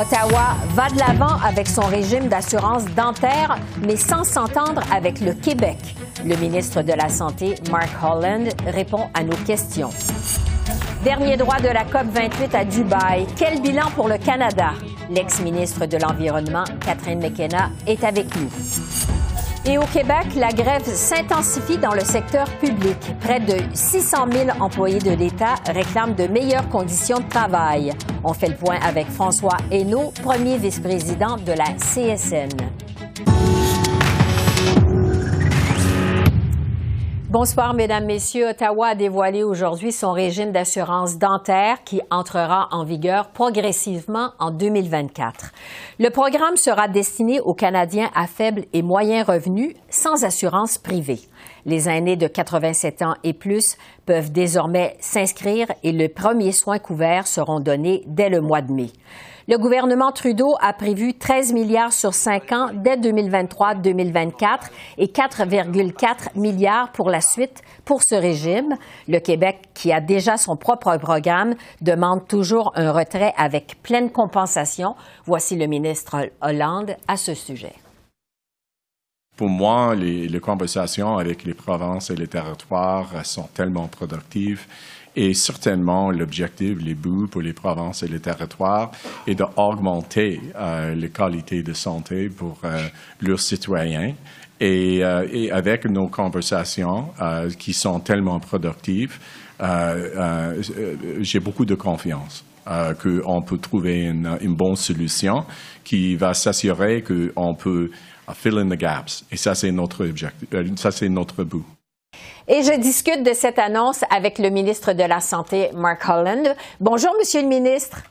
Ottawa va de l'avant avec son régime d'assurance dentaire, mais sans s'entendre avec le Québec. Le ministre de la Santé, Mark Holland, répond à nos questions. Dernier droit de la COP 28 à Dubaï. Quel bilan pour le Canada? L'ex-ministre de l'Environnement, Catherine McKenna, est avec nous. Et au Québec, la grève s'intensifie dans le secteur public. Près de 600 000 employés de l'État réclament de meilleures conditions de travail. On fait le point avec François Hainaut, premier vice-président de la CSN. Bonsoir, Mesdames, Messieurs. Ottawa a dévoilé aujourd'hui son régime d'assurance dentaire qui entrera en vigueur progressivement en 2024. Le programme sera destiné aux Canadiens à faible et moyen revenus sans assurance privée. Les aînés de 87 ans et plus peuvent désormais s'inscrire et les premiers soins couverts seront donnés dès le mois de mai. Le gouvernement Trudeau a prévu 13 milliards sur 5 ans dès 2023-2024 et 4,4 milliards pour la suite pour ce régime. Le Québec, qui a déjà son propre programme, demande toujours un retrait avec pleine compensation. Voici le ministre Hollande à ce sujet. Pour moi, les, les conversations avec les provinces et les territoires sont tellement productives et certainement, l'objectif, les buts pour les provinces et les territoires est d'augmenter euh, les qualités de santé pour euh, leurs citoyens. Et, euh, et, avec nos conversations qui sont tellement productives, j'ai beaucoup de confiance. qu'on peut trouver une, une, bonne solution qui va s'assurer qu'on peut fill in the gaps. Et ça, c'est notre objectif, ça, c'est notre but. Et je discute de cette annonce avec le ministre de la Santé, Mark Holland. Bonjour, Monsieur le ministre.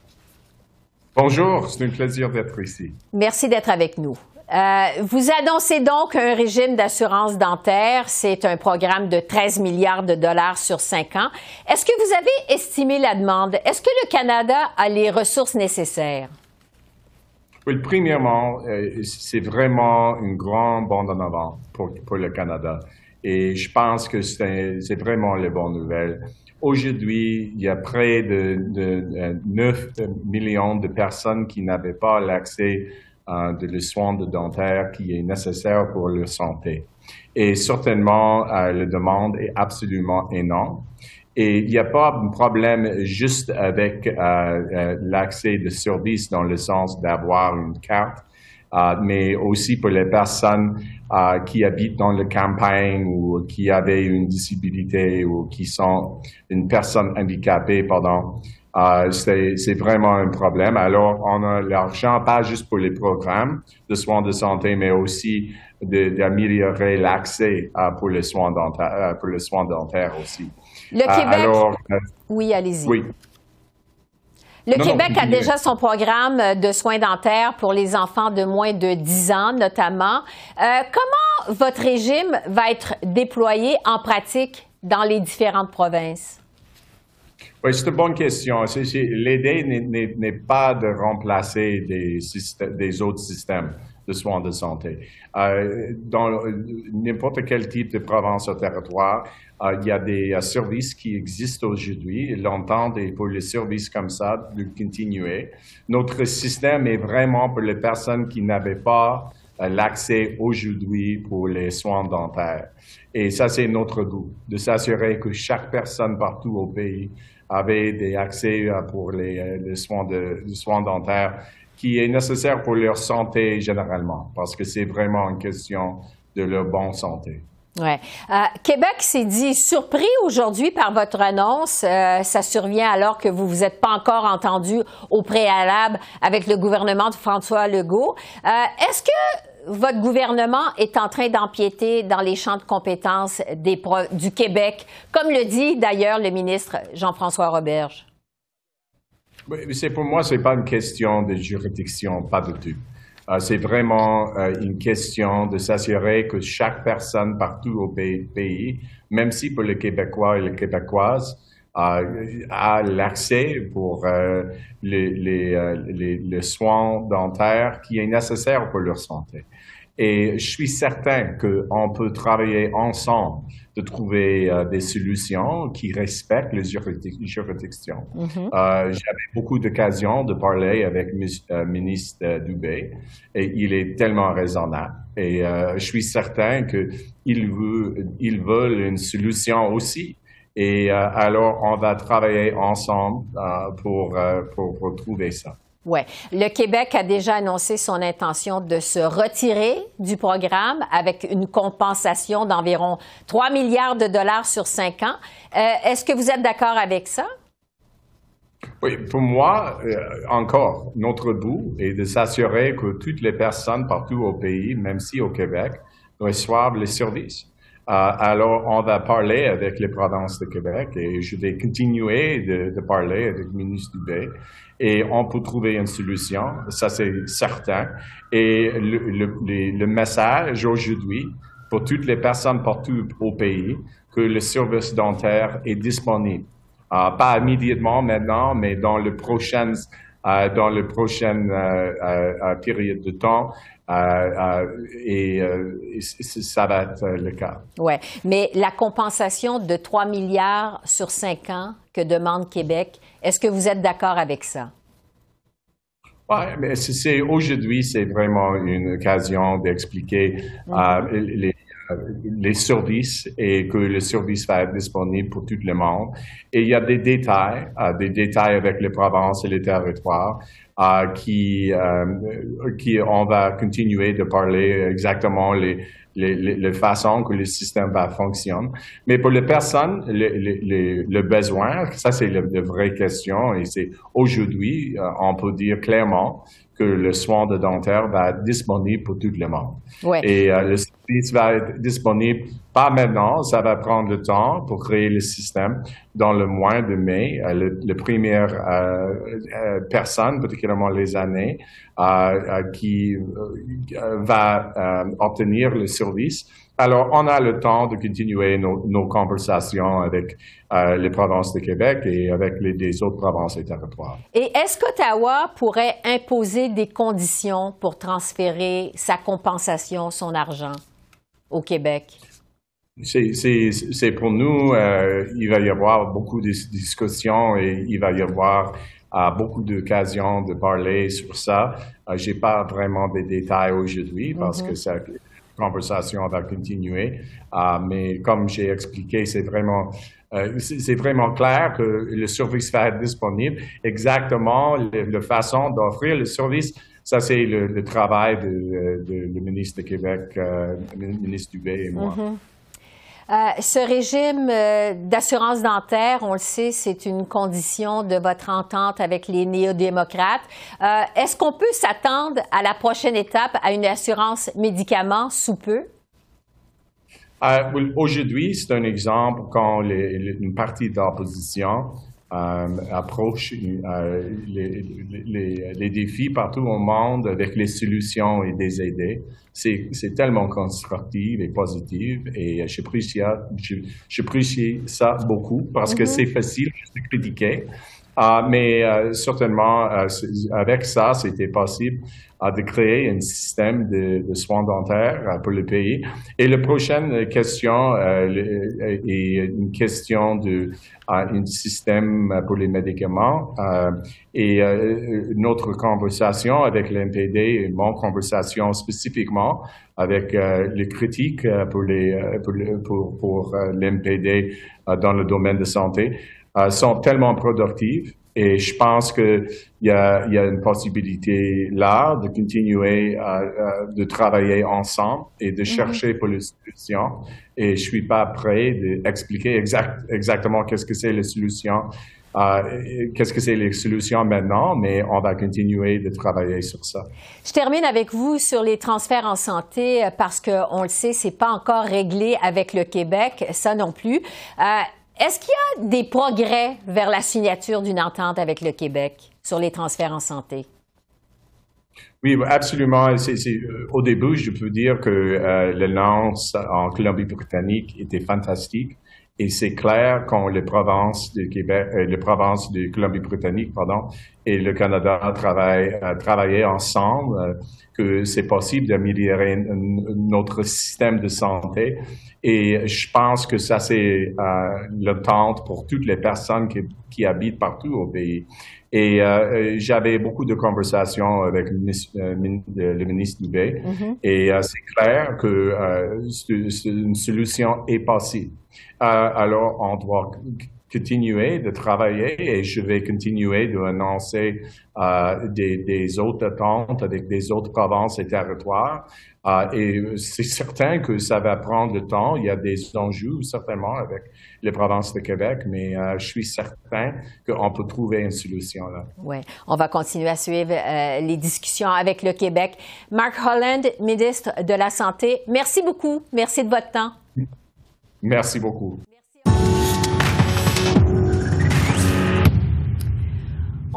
Bonjour, c'est un plaisir d'être ici. Merci d'être avec nous. Euh, vous annoncez donc un régime d'assurance dentaire. C'est un programme de 13 milliards de dollars sur cinq ans. Est-ce que vous avez estimé la demande? Est-ce que le Canada a les ressources nécessaires? Oui, premièrement, euh, c'est vraiment une grande bande en avant pour, pour le Canada. Et je pense que c'est vraiment les bonnes nouvelles. Aujourd'hui, il y a près de, de, 9 millions de personnes qui n'avaient pas l'accès à de soins de dentaire qui est nécessaire pour leur santé. Et certainement, euh, la demande est absolument énorme. Et il n'y a pas de problème juste avec euh, euh, l'accès de services dans le sens d'avoir une carte, euh, mais aussi pour les personnes euh, qui habitent dans le campagne ou qui avaient une disabilité ou qui sont une personne handicapée, pardon. Euh, c'est vraiment un problème. Alors, on a l'argent pas juste pour les programmes de soins de santé, mais aussi d'améliorer l'accès euh, pour les soins dentaires, euh, pour les soins dentaires aussi. Le Québec. Alors, oui, allez-y. Oui. Le Québec a déjà son programme de soins dentaires pour les enfants de moins de 10 ans, notamment. Euh, comment votre régime va être déployé en pratique dans les différentes provinces? Oui, c'est une bonne question. L'idée n'est pas de remplacer des, des autres systèmes de soins de santé. Euh, dans n'importe quel type de province ou territoire, euh, il y a des euh, services qui existent aujourd'hui. Longtemps, et pour les services comme ça, de continuer. Notre système est vraiment pour les personnes qui n'avaient pas l'accès aujourd'hui pour les soins dentaires. Et ça, c'est notre goût, de s'assurer que chaque personne partout au pays avait des accès pour les, les soins, de, les soins dentaires qui est nécessaire pour leur santé généralement, parce que c'est vraiment une question de leur bonne santé. Ouais. Euh, Québec s'est dit surpris aujourd'hui par votre annonce. Euh, ça survient alors que vous vous êtes pas encore entendu au préalable avec le gouvernement de François Legault. Euh, Est-ce que votre gouvernement est en train d'empiéter dans les champs de compétences du Québec, comme le dit d'ailleurs le ministre Jean-François Roberge? C'est pour moi, c'est pas une question de juridiction, pas du tout. C'est vraiment une question de s'assurer que chaque personne partout au pays, même si pour les Québécois et les Québécoises, a l'accès pour les, soins dentaires qui est nécessaire pour leur santé. Et je suis certain qu'on peut travailler ensemble de trouver euh, des solutions qui respectent les juridictions. Mm-hmm. euh, J'avais beaucoup d'occasions de parler avec le euh, ministre Dubé et il est tellement raisonnable. Et je suis certain qu'ils veut, ils veulent une solution aussi. Et alors, on va travailler ensemble pour, pour, pour trouver ça. Le Québec a déjà annoncé son intention de se retirer du programme avec une compensation d'environ 3 milliards de dollars sur cinq ans. Euh, est-ce que vous êtes d'accord avec ça? Oui, pour moi, euh, encore, notre but est de s'assurer que toutes les personnes partout au pays, même si au Québec, reçoivent les services. Euh, alors, on va parler avec les provinces de Québec et je vais continuer de, parler avec le ministre Dubé et on peut trouver une solution, ça c'est certain. Et le, message aujourd'hui pour toutes les personnes partout au pays que le service dentaire est disponible. Euh, pas immédiatement maintenant, mais dans le prochain, euh, dans le prochain période de temps. Et ça va être le cas. Oui, mais la compensation de 3 milliards sur 5 ans que demande Québec, est-ce que vous êtes d'accord avec ça? Oui, mais c'est aujourd'hui, c'est vraiment une occasion d'expliquer euh, mm-hmm. les, euh, les services et que le service va être disponible pour tout le monde. Et il y a des détails, euh, des détails avec les provinces et les territoires euh, qui, qui on va continuer de parler exactement les, les, les, façons que le système va fonctionner. Mais pour les personnes, le, le besoin, ça c'est la, vraie question et c'est aujourd'hui, on peut dire clairement que le soin de dentaire va être disponible pour tout le monde. Ouais. Et le service va être disponible pas maintenant, ça va prendre le temps pour créer le système. Dans le mois de mai, euh, le, le première euh, euh, personne, particulièrement les années, qui va obtenir le service. Alors, on a le temps de continuer nos, nos conversations avec les provinces de Québec et avec les, les autres provinces et territoires. Et est-ce qu'Ottawa pourrait imposer des conditions pour transférer sa compensation, son argent au Québec? C'est pour nous, euh, il va y avoir beaucoup de discussions et il va y avoir euh, beaucoup d'occasions de parler sur ça. Euh, J'ai pas vraiment des détails aujourd'hui parce que mm-hmm. que la conversation va continuer. Euh, mais comme j'ai expliqué, c'est vraiment euh, c'est vraiment clair que le service va être disponible. Exactement, la façon d'offrir le service, ça c'est le, travail de, de, de, ministre de Québec, euh, le ministre Dubé et moi. Euh, ce régime euh, d'assurance dentaire, on le sait, c'est une condition de votre entente avec les néo-démocrates. Euh, est-ce qu'on peut s'attendre à la prochaine étape à une assurance médicaments sous peu? Aujourd'hui, c'est un exemple quand une partie de l'opposition euh, approche euh, les, les, les, défis partout au monde avec les solutions et des idées. C'est tellement constructif et positif et j'apprécie ça beaucoup parce que mm-hmm. c'est facile de critiquer. Uh, mais euh, certainement, euh, avec ça, c'était possible uh, de créer un système de, soins dentaires pour le pays. Et la prochaine question est une question de un système pour les médicaments. et notre conversation avec l'MPD, mon conversation spécifiquement avec les critiques pour l'MPD dans le domaine de santé. Euh, sont tellement productives. Et je pense qu'il y a, y a une possibilité là de continuer euh, euh, de travailler ensemble et de mhm. chercher pour les solutions. Et je suis pas prêt d'expliquer exact, exactement qu'est-ce que c'est les solutions, qu'est-ce que c'est les solutions maintenant, mais on va continuer de travailler sur ça. Je termine avec vous sur les transferts en santé parce qu'on le sait, c'est pas encore réglé avec le Québec, ça non plus. Est-ce qu'il y a des progrès vers la signature d'une entente avec le Québec sur les transferts en santé? Oui, absolument. au début, je peux dire que le lance en Colombie-Britannique était fantastique. Et c'est clair quand les provinces de Québec, euh, de Colombie-Britannique, pardon, et le Canada travaillent, euh, travaillé ensemble, euh, que c'est possible d'améliorer notre système de santé. Et je pense que ça, c'est euh, l'attente pour toutes les personnes qui, qui, habitent partout au pays. Et euh, j'avais beaucoup de conversations avec le ministre, le ministre Dubé. Mm-hmm. Et c'est clair que une solution est possible. Euh, alors, on doit continuer de travailler et je vais continuer d'annoncer euh, des, des, autres attentes avec des autres provinces et territoires. Euh, et c'est certain que ça va prendre le temps. Il y a des enjeux certainement avec les provinces de Québec, mais euh, je suis certain qu'on peut trouver une solution là. Oui, on va continuer à suivre euh, les discussions avec le Québec. Mark Holland, ministre de la Santé, merci beaucoup. Merci de votre temps. Merci beaucoup.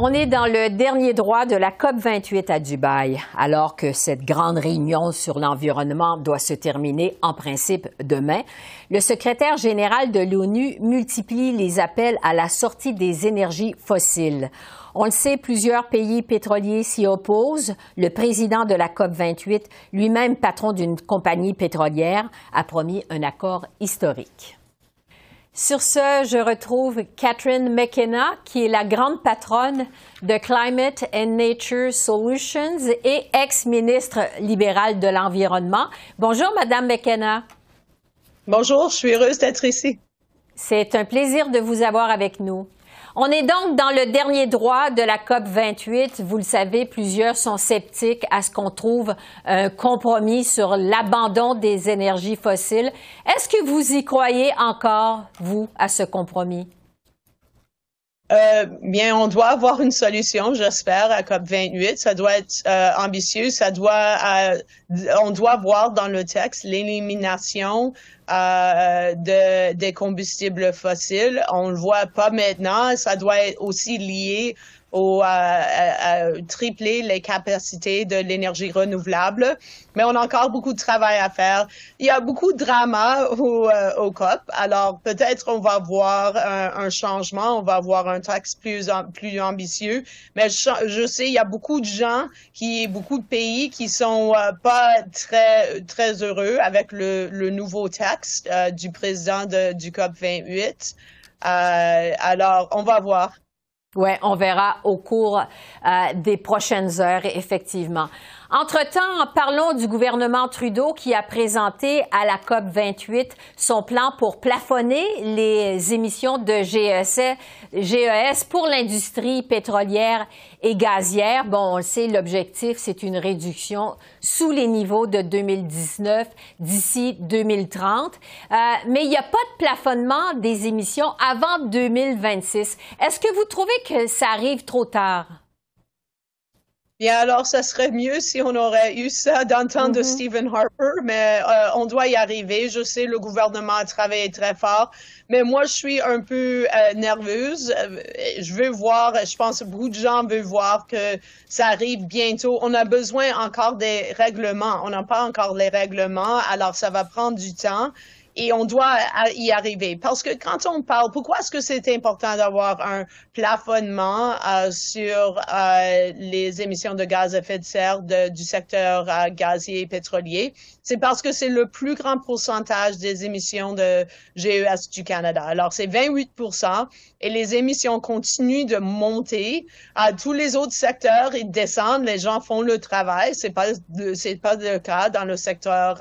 On est dans le dernier droit de la COP 28 à Dubaï, alors que cette grande réunion sur l'environnement doit se terminer en principe demain. Le secrétaire général de l'ONU multiplie les appels à la sortie des énergies fossiles. On le sait, plusieurs pays pétroliers s'y opposent. Le président de la COP 28, lui-même patron d'une compagnie pétrolière, a promis un accord historique. Sur ce, je retrouve Catherine McKenna, qui est la grande patronne de Climate and Nature Solutions et ex-ministre libérale de l'Environnement. Bonjour, Madame McKenna. Bonjour, je suis heureuse d'être ici. C'est un plaisir de vous avoir avec nous. On est donc dans le dernier droit de la COP 28. Vous le savez, plusieurs sont sceptiques à ce qu'on trouve un compromis sur l'abandon des énergies fossiles. Est-ce que vous y croyez encore, vous, à ce compromis? Euh, bien, on doit avoir une solution, j'espère, à COP 28. Ça doit être euh, ambitieux. Ça doit, euh, on doit voir dans le texte l'élimination euh, de, des combustibles fossiles. On le voit pas maintenant. Ça doit être aussi lié au, à, tripler les capacités de l'énergie renouvelable. Mais on a encore beaucoup de travail à faire. Il y a beaucoup de drama au, euh, au COP. Alors peut-être on va voir un, un, changement, on va voir un texte plus, plus ambitieux. Mais je, je, sais, il y a beaucoup de gens, qui, beaucoup de pays qui sont euh, pas très, très heureux avec le, le nouveau texte euh, du président de, du COP 28. alors, on va voir. Oui, on verra au cours euh, des prochaines heures, effectivement. Entre-temps, parlons du gouvernement Trudeau qui a présenté à la COP 28 son plan pour plafonner les émissions de GES, GES pour l'industrie pétrolière et gazière. Bon, on le sait, l'objectif, c'est une réduction sous les niveaux de 2019 d'ici 2030. Euh, mais il n'y a pas de plafonnement des émissions avant 2026. Est-ce que vous trouvez que ça arrive trop tard? Bien, alors, ça serait mieux si on aurait eu ça dans le temps de mm-hmm. Stephen Harper, mais euh, on doit y arriver. Je sais, le gouvernement a travaillé très fort, mais moi, je suis un peu euh, nerveuse. Euh, je veux voir, je pense que beaucoup de gens veulent voir que ça arrive bientôt. On a besoin encore des règlements. On n'a pas encore les règlements, alors ça va prendre du temps et on doit y arriver. Parce que quand on parle, pourquoi est-ce que c'est important d'avoir un plafonnement euh, sur euh, les émissions de gaz à effet de serre du secteur euh, gazier et pétrolier? C'est parce que c'est le plus grand pourcentage des émissions de GES du Canada. Alors, c'est 28 et les émissions continuent de monter. À tous les autres secteurs, ils descendent, les gens font le travail. C'est pas c'est pas le cas dans le secteur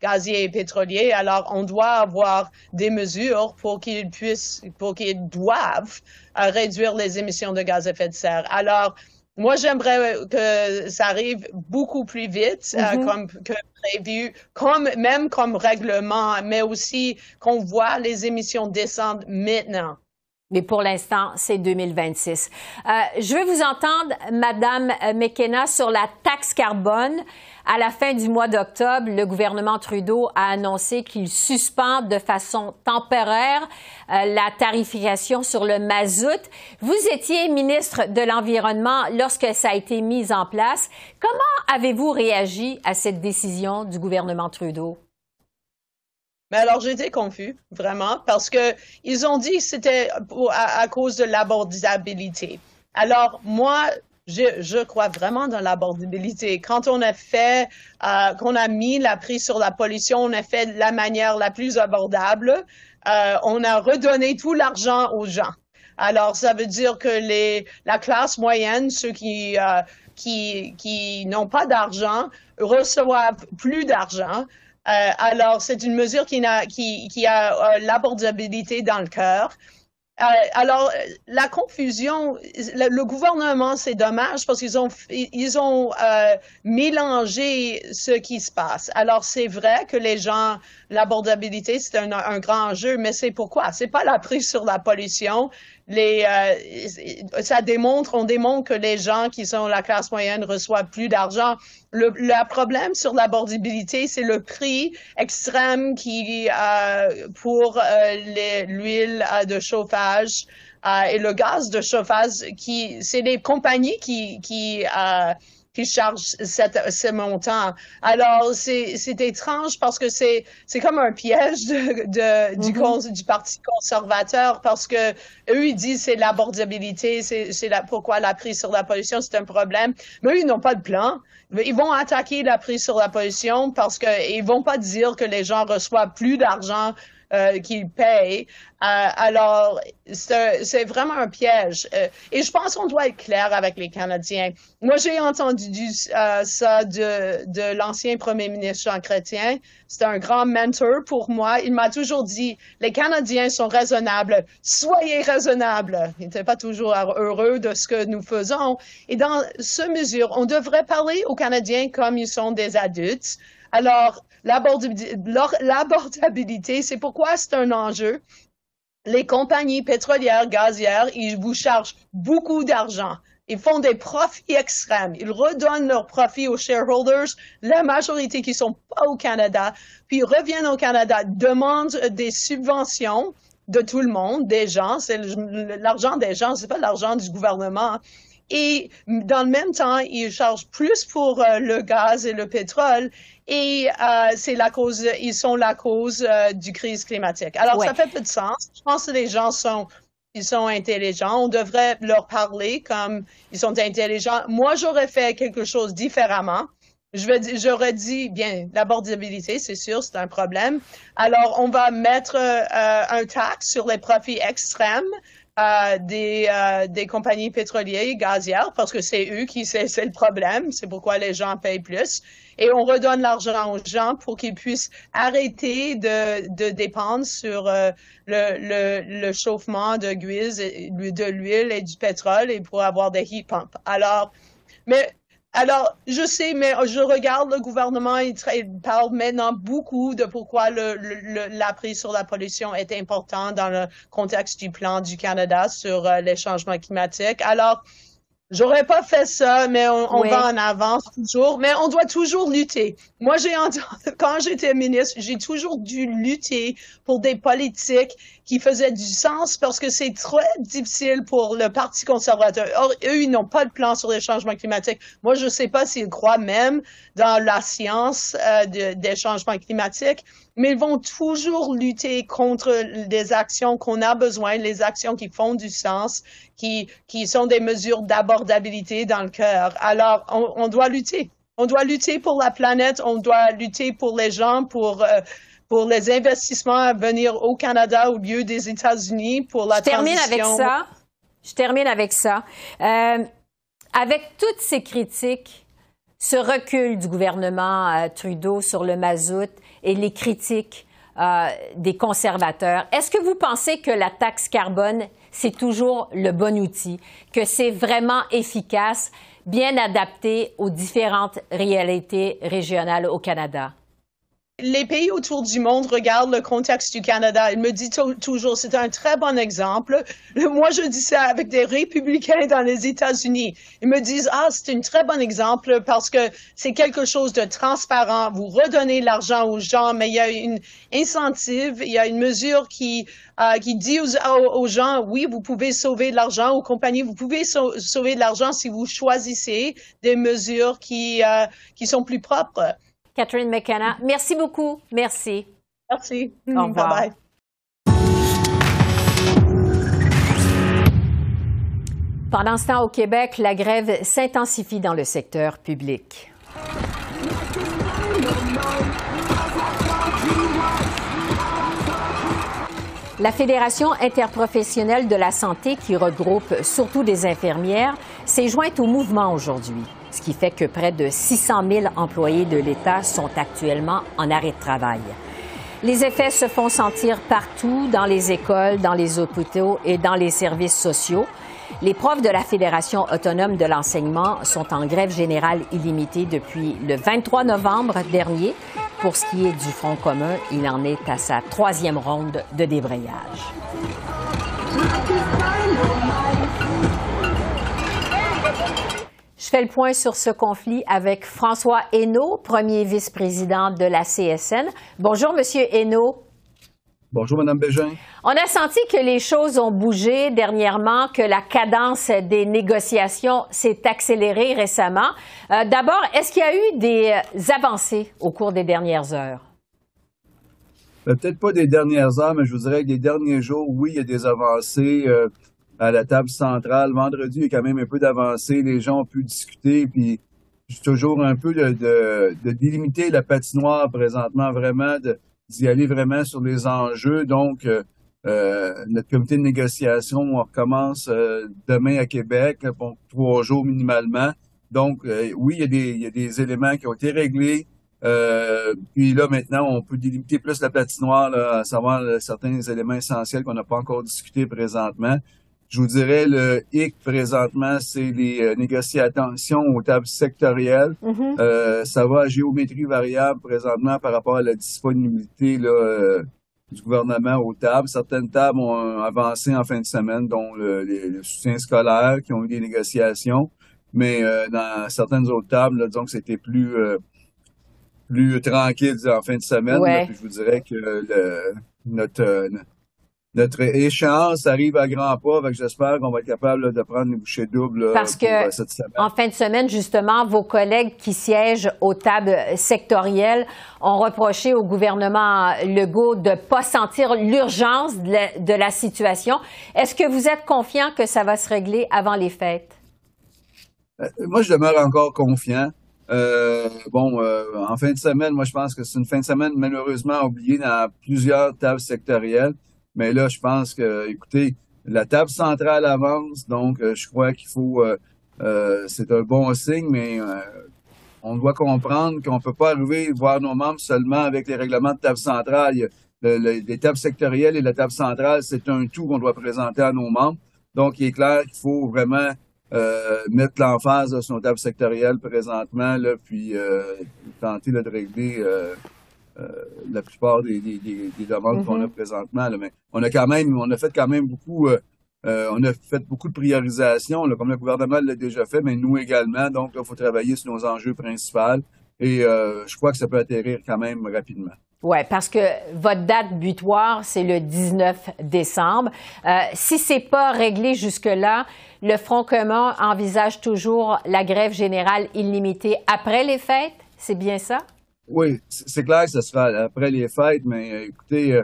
gazier et pétrolier. Alors, doit avoir des mesures pour qu'ils puissent, pour qu'ils doivent euh, réduire les émissions de gaz à effet de serre. Alors, moi, j'aimerais que ça arrive beaucoup plus vite euh, comme que prévu, comme même comme règlement, mais aussi qu'on voit les émissions descendre maintenant. Mais pour l'instant, c'est 2026. Euh, je veux vous entendre, Madame McKenna, sur la taxe carbone. À la fin du mois d'octobre, le gouvernement Trudeau a annoncé qu'il suspend de façon temporaire euh, la tarification sur le mazout. Vous étiez ministre de l'Environnement lorsque ça a été mis en place. Comment avez-vous réagi à cette décision du gouvernement Trudeau? Mais alors, j'étais confus, vraiment, parce que ils ont dit que c'était à, à, cause de l'abordabilité. Alors, moi, je, je, crois vraiment dans l'abordabilité. Quand on a fait, euh, qu'on a mis la prise sur la pollution, on a fait de la manière la plus abordable. Euh, on a redonné tout l'argent aux gens. Alors, ça veut dire que les, la classe moyenne, ceux qui, euh, qui, qui n'ont pas d'argent, reçoivent plus d'argent. Euh, alors, c'est une mesure qui a, qui, qui a euh, l'abordabilité dans le cœur. Euh, alors, la confusion, le, gouvernement, c'est dommage parce qu'ils ont, ils ont euh, mélangé ce qui se passe. Alors, c'est vrai que les gens, l'abordabilité, c'est un, un, grand enjeu, mais c'est pourquoi? C'est pas la prise sur la pollution. Les, euh, ça démontre, on démontre que les gens qui sont la classe moyenne reçoivent plus d'argent. Le, le, problème sur l'abordabilité, c'est le prix extrême qui, euh, pour euh, l'huile de chauffage euh, et le gaz de chauffage, qui, c'est les compagnies qui, qui euh, qui charge cette, ce montant. Alors, c'est étrange parce que c'est comme un piège de, de du, mm-hmm. du Parti conservateur parce que eux, ils disent c'est l'abordabilité, c'est la, pourquoi la prise sur la pollution, c'est un problème. Mais eux, ils n'ont pas de plan. Ils vont attaquer la prise sur la pollution parce qu'ils vont pas dire que les gens reçoivent plus d'argent euh, qu'ils payent. Euh, alors, c'est vraiment un piège. Euh, et je pense qu'on doit être clair avec les Canadiens. Moi, j'ai entendu euh, ça de, de l'ancien premier ministre Jean Chrétien. C'est un grand mentor pour moi. Il m'a toujours dit, les Canadiens sont raisonnables. Soyez raisonnables. Il n'était pas toujours heureux de ce que nous faisons. Et dans ce mesure, on devrait parler aux Canadiens comme ils sont des adultes. Alors, l'abordabilité, c'est pourquoi c'est un enjeu. Les compagnies pétrolières, gazières, ils vous chargent beaucoup d'argent. Ils font des profits extrêmes. Ils redonnent leurs profits aux shareholders, la majorité qui sont pas au Canada, puis ils reviennent au Canada, demandent des subventions de tout le monde, des gens. C'est l'argent des gens, c'est pas l'argent du gouvernement. Et dans le même temps, ils chargent plus pour euh, le gaz et le pétrole et euh, c'est la cause, ils sont la cause euh, du crise climatique. Alors, ça fait peu de sens. Je pense que les gens sont, ils sont intelligents. On devrait leur parler comme ils sont intelligents. Moi, j'aurais fait quelque chose différemment. J'aurais dit, bien, l'abordabilité, c'est sûr, c'est un problème. Alors, on va mettre euh, un taxe sur les profits extrêmes euh, des, euh, des compagnies pétrolières gazières parce que c'est eux qui c'est le problème, c'est pourquoi les gens payent plus. Et on redonne l'argent aux gens pour qu'ils puissent arrêter de, de dépendre sur euh, le, le, le, chauffement de, de l'huile et du pétrole et pour avoir des heat pumps. Alors, mais alors, je sais, mais je regarde le gouvernement, il, parle maintenant beaucoup de pourquoi le, la prise sur la pollution est importante dans le contexte du plan du Canada sur euh, les changements climatiques. Alors, J'aurais pas fait ça, mais on, on va en avance toujours. Mais on doit toujours lutter. Moi, j'ai quand j'étais ministre, j'ai toujours dû lutter pour des politiques qui faisaient du sens parce que c'est très difficile pour le Parti conservateur. Or, eux, ils n'ont pas de plan sur les changements climatiques. Moi, je sais pas s'ils croient même dans la science euh, de, des changements climatiques mais ils vont toujours lutter contre les actions qu'on a besoin, les actions qui font du sens, qui, qui sont des mesures d'abordabilité dans le cœur. Alors, on, on, doit lutter. On doit lutter pour la planète, on doit lutter pour les gens, pour... Euh, pour les investissements à venir au Canada au lieu des États-Unis pour la Je termine avec ça. Je termine avec ça. Euh, avec toutes ces critiques, ce recul du gouvernement euh, Trudeau sur le mazout, et les critiques euh, des conservateurs. Est-ce que vous pensez que la taxe carbone, c'est toujours le bon outil, que c'est vraiment efficace, bien adapté aux différentes réalités régionales au Canada? Les pays autour du monde regardent le contexte du Canada. Il me dit toujours, c'est un très bon exemple. Moi, je dis ça avec des républicains dans les États-Unis. Ils me disent, ah, c'est un très bon exemple parce que c'est quelque chose de transparent. Vous redonnez l'argent aux gens, mais il y a une incentive, il y a une mesure qui euh, qui dit aux, gens, oui, vous pouvez sauver de l'argent, aux compagnies, vous pouvez sauver de l'argent si vous choisissez des mesures qui, euh, qui sont plus propres. Catherine McKenna. Merci beaucoup. Merci. Merci. Au revoir. Bye bye. Pendant ce temps, au Québec, la grève s'intensifie dans le secteur public. La Fédération interprofessionnelle de la santé, qui regroupe surtout des infirmières, s'est jointe au mouvement aujourd'hui ce qui fait que près de 600 000 employés de l'État sont actuellement en arrêt de travail. Les effets se font sentir partout, dans les écoles, dans les hôpitaux et dans les services sociaux. Les profs de la Fédération autonome de l'enseignement sont en grève générale illimitée depuis le 23 novembre dernier. Pour ce qui est du Front commun, il en est à sa troisième ronde de débrayage. Je fais le point sur ce conflit avec François Hainaut, premier vice-président de la CSN. Bonjour, Monsieur Hainaut. Bonjour, Madame Bégin. On a senti que les choses ont bougé dernièrement, que la cadence des négociations s'est accélérée récemment. Euh, d'abord, est-ce qu'il y a eu des euh, avancées au cours des dernières heures? Euh, peut-être pas des dernières heures, mais je vous dirais que des derniers jours, oui, il y a des avancées à la table centrale. Vendredi, il y a quand même un peu d'avancée. Les gens ont pu discuter, puis toujours un peu de, de, délimiter la patinoire présentement, vraiment, d'y aller vraiment sur les enjeux. Donc, euh, euh, notre comité de négociation, on recommence euh, demain à Québec pour trois jours minimalement. Donc, oui, il y, a des, il y a des éléments qui ont été réglés. puis là, maintenant, on peut délimiter plus la patinoire, à savoir certains éléments essentiels qu'on n'a pas encore discutés présentement. Je vous dirais, le hic présentement, c'est les euh, négociations aux tables sectorielles. Mm-hmm. euh, ça va à géométrie variable présentement par rapport à la disponibilité là, euh, du gouvernement aux tables. Certaines tables ont avancé en fin de semaine, dont le, le soutien scolaire, qui ont eu des négociations. Mais euh, dans certaines autres tables, disons que c'était plus plus tranquille en fin de semaine. puis je vous dirais que le, notre notre échéance arrive à grands pas. J'espère qu'on va être capable de prendre les bouchées doubles Parce que, euh, en fin de semaine, justement, vos collègues qui siègent aux tables sectorielles ont reproché au gouvernement Legault de ne pas sentir l'urgence de, la situation. Est-ce que vous êtes confiant que ça va se régler avant les fêtes? Euh, moi, je demeure encore confiant. Euh, bon, en fin de semaine, moi, je pense que c'est une fin de semaine malheureusement oubliée dans plusieurs tables sectorielles. Mais là, je pense que, écoutez, la table centrale avance, donc euh, je crois qu'il faut, euh, euh, c'est un bon signe, mais on doit comprendre qu'on ne peut pas arriver voir nos membres seulement avec les règlements de table centrale. les tables sectorielles et la table centrale, c'est un tout qu'on doit présenter à nos membres. Donc, il est clair qu'il faut vraiment mettre l'emphase sur nos tables sectorielles présentement, là, puis tenter de régler euh, la plupart des, demandes qu'on a mm-hmm. présentement. Mais on a quand même, on a fait quand même beaucoup, euh, euh, on a fait beaucoup de priorisation, comme le gouvernement l'a déjà fait, mais nous également. Donc, il faut travailler sur nos enjeux principaux. Et je crois que ça peut atterrir quand même rapidement. Oui, parce que votre date butoir, c'est le 19 décembre. si c'est pas réglé jusque-là, le Front commun envisage toujours la grève générale illimitée après les fêtes. C'est bien ça? Oui, c'est clair que ce sera après les fêtes, mais euh, écoutez, euh,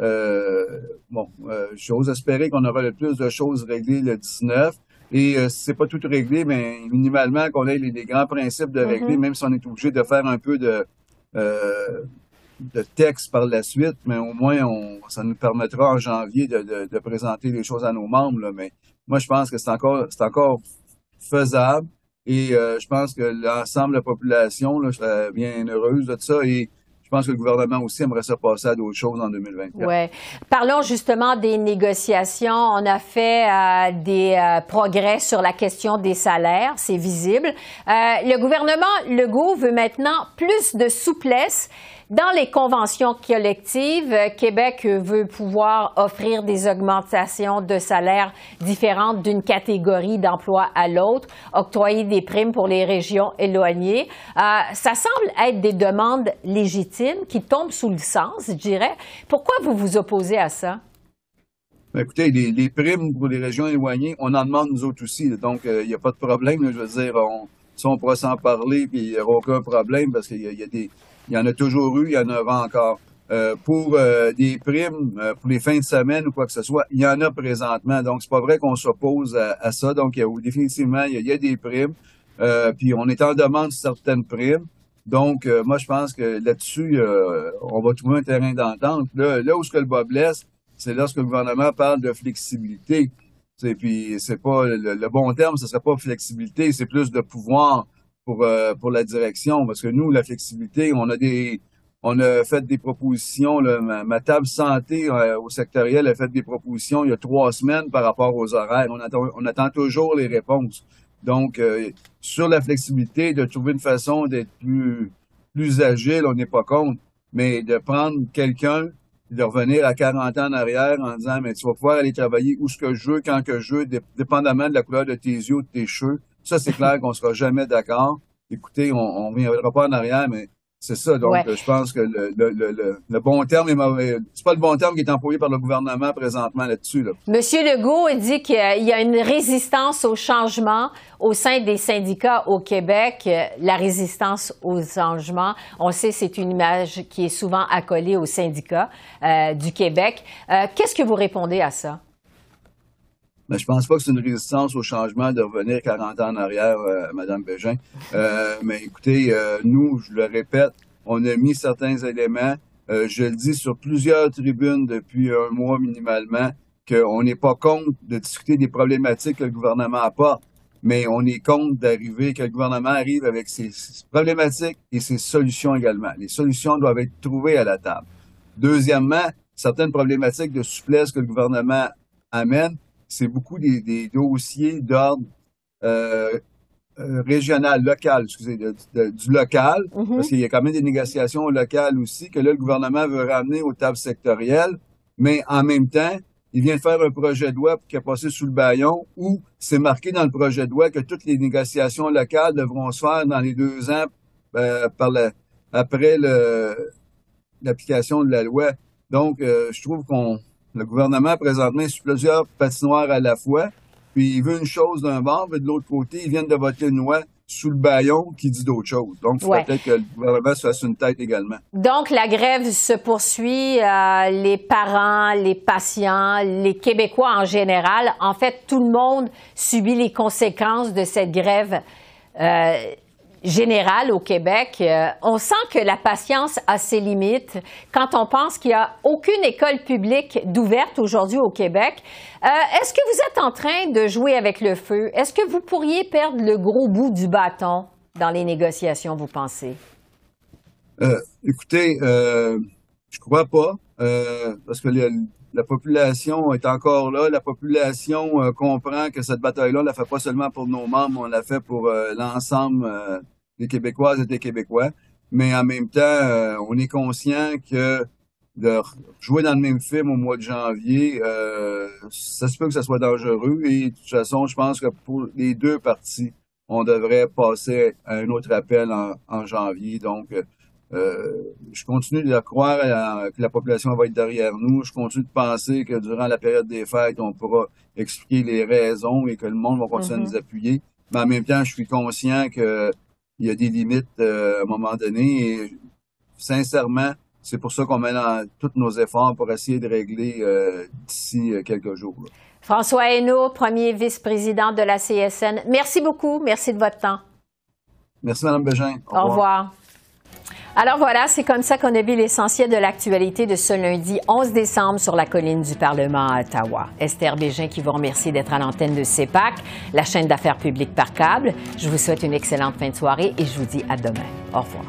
euh, bon, euh, j'ose espérer qu'on aura le plus de choses réglées le 19. Et euh, c'est pas tout réglé, mais minimalement qu'on ait les, grands principes de régler, mm-hmm. même si on est obligé de faire un peu de, de texte par la suite, mais au moins on, ça nous permettra en janvier de, de, de présenter les choses à nos membres. Là. Mais moi, je pense que c'est encore, c'est encore faisable. Et euh, je pense que l'ensemble de la population là, serait bien heureuse de ça. Et je pense que le gouvernement aussi aimerait ça passer à d'autres choses en 2024. Oui. Parlons justement des négociations. On a fait euh, des euh, progrès sur la question des salaires, c'est visible. Euh, le gouvernement Legault veut maintenant plus de souplesse dans les conventions collectives, Québec veut pouvoir offrir des augmentations de salaire différentes d'une catégorie d'emploi à l'autre, octroyer des primes pour les régions éloignées. Euh, ça semble être des demandes légitimes qui tombent sous le sens, je dirais. Pourquoi vous vous opposez à ça? Ben, écoutez, les, primes pour les régions éloignées, on en demande nous autres aussi. donc, il euh, n'y a pas de problème. je veux dire, on, si on pourra s'en parler, puis il n'y aura aucun problème parce qu'il y a des il y en a toujours eu, il y en aura encore. Euh, pour euh, des primes, euh, pour les fins de semaine ou quoi que ce soit, il y en a présentement. Donc, c'est pas vrai qu'on s'oppose à, ça. Donc, il y a, définitivement, il y a, des primes. puis, on est en demande de certaines primes. Donc, moi, je pense que là-dessus, on va trouver un terrain d'entente. Là, là où ce que le bas blesse, c'est lorsque le gouvernement parle de flexibilité. Et puis, c'est pas le, bon terme, ce serait pas flexibilité, c'est plus de pouvoir pour, euh, pour la direction. Parce que nous, la flexibilité, on a des on a fait des propositions. Ma, table santé euh, au sectoriel a fait des propositions il y a trois semaines par rapport aux horaires. On attend, on attend toujours les réponses. Donc, euh, sur la flexibilité, de trouver une façon d'être plus, plus agile, on n'est pas contre. Mais de prendre quelqu'un, de revenir à 40 ans en arrière en disant, mais tu vas pouvoir aller travailler où ce que je veux, quand que je veux, dépendamment de la couleur de tes yeux ou de tes cheveux. Ça, c'est clair qu'on sera jamais d'accord. Écoutez, on ne reviendra pas en arrière, mais c'est ça. Donc, je pense que le, le, le, bon terme est mauvais. C'est pas le bon terme qui est employé par le gouvernement présentement là-dessus. Là. Monsieur Legault dit qu'il y a une résistance au changement au sein des syndicats au Québec. La résistance au changement, on sait, c'est une image qui est souvent accolée aux syndicats euh, du Québec. Euh, qu'est-ce que vous répondez à ça? Mais je pense pas que c'est une résistance au changement de revenir 40 ans en arrière, euh, Madame Bégin. Euh, mais écoutez, euh, nous, je le répète, on a mis certains éléments. Euh, je le dis sur plusieurs tribunes depuis un mois minimalement, qu'on n'est pas contre de discuter des problématiques que le gouvernement apporte, mais on est contre d'arriver, que le gouvernement arrive avec ses problématiques et ses solutions également. Les solutions doivent être trouvées à la table. Deuxièmement, certaines problématiques de souplesse que le gouvernement amène, c'est beaucoup des, dossiers d'ordre euh, euh, régional, local, excusez, du local, mm-hmm. parce qu'il y a quand même des négociations locales aussi, que là, le gouvernement veut ramener aux tables sectorielles, mais en même temps, il vient de faire un projet de loi qui a passé sous le baillon où c'est marqué dans le projet de loi que toutes les négociations locales devront se faire dans les deux ans euh, par après l'application de la loi. Donc, je trouve qu'on le gouvernement, présentement, sur plusieurs patinoires à la fois. Puis il veut une chose d'un bord, mais de l'autre côté, ils viennent de voter une loi sous le baillon qui dit d'autres choses. Donc, il faudrait peut-être que le gouvernement se fasse une tête également. Donc, la grève se poursuit. Euh, les parents, les patients, les Québécois en général, en fait, tout le monde subit les conséquences de cette grève. Euh, générale au Québec, euh, on sent que la patience a ses limites quand on pense qu'il n'y a aucune école publique d'ouverte aujourd'hui au Québec. Euh, est-ce que vous êtes en train de jouer avec le feu? Est-ce que vous pourriez perdre le gros bout du bâton dans les négociations, vous pensez? Euh, écoutez, je crois pas, parce que la population est encore là. La population comprend que cette bataille-là, on la fait pas seulement pour nos membres, on la fait pour l'ensemble des Québécoises et des Québécois. Mais en même temps, euh, on est conscient que de jouer dans le même film au mois de janvier, euh, ça se peut que ça soit dangereux. Et de toute façon, je pense que pour les deux parties, on devrait passer à un autre appel en, janvier. Donc, euh, je continue de croire que la population va être derrière nous. Je continue de penser que durant la période des fêtes, on pourra expliquer les raisons et que le monde va continuer à mm-hmm. nous appuyer. Mais en même temps, je suis conscient que il y a des limites euh, à un moment donné. Et sincèrement, c'est pour ça qu'on met dans tous nos efforts pour essayer de régler euh, d'ici quelques jours. François Hainaut, premier vice-président de la CSN. Merci beaucoup. Merci de votre temps. Merci, Mme Bégin. Au, revoir. Alors voilà, c'est comme ça qu'on a vu l'essentiel de l'actualité de ce lundi 11 décembre sur la colline du Parlement à Ottawa. Esther Bégin qui vous remercie d'être à l'antenne de CEPAC, la chaîne d'affaires publiques par câble. Je vous souhaite une excellente fin de soirée et je vous dis à demain. Au revoir.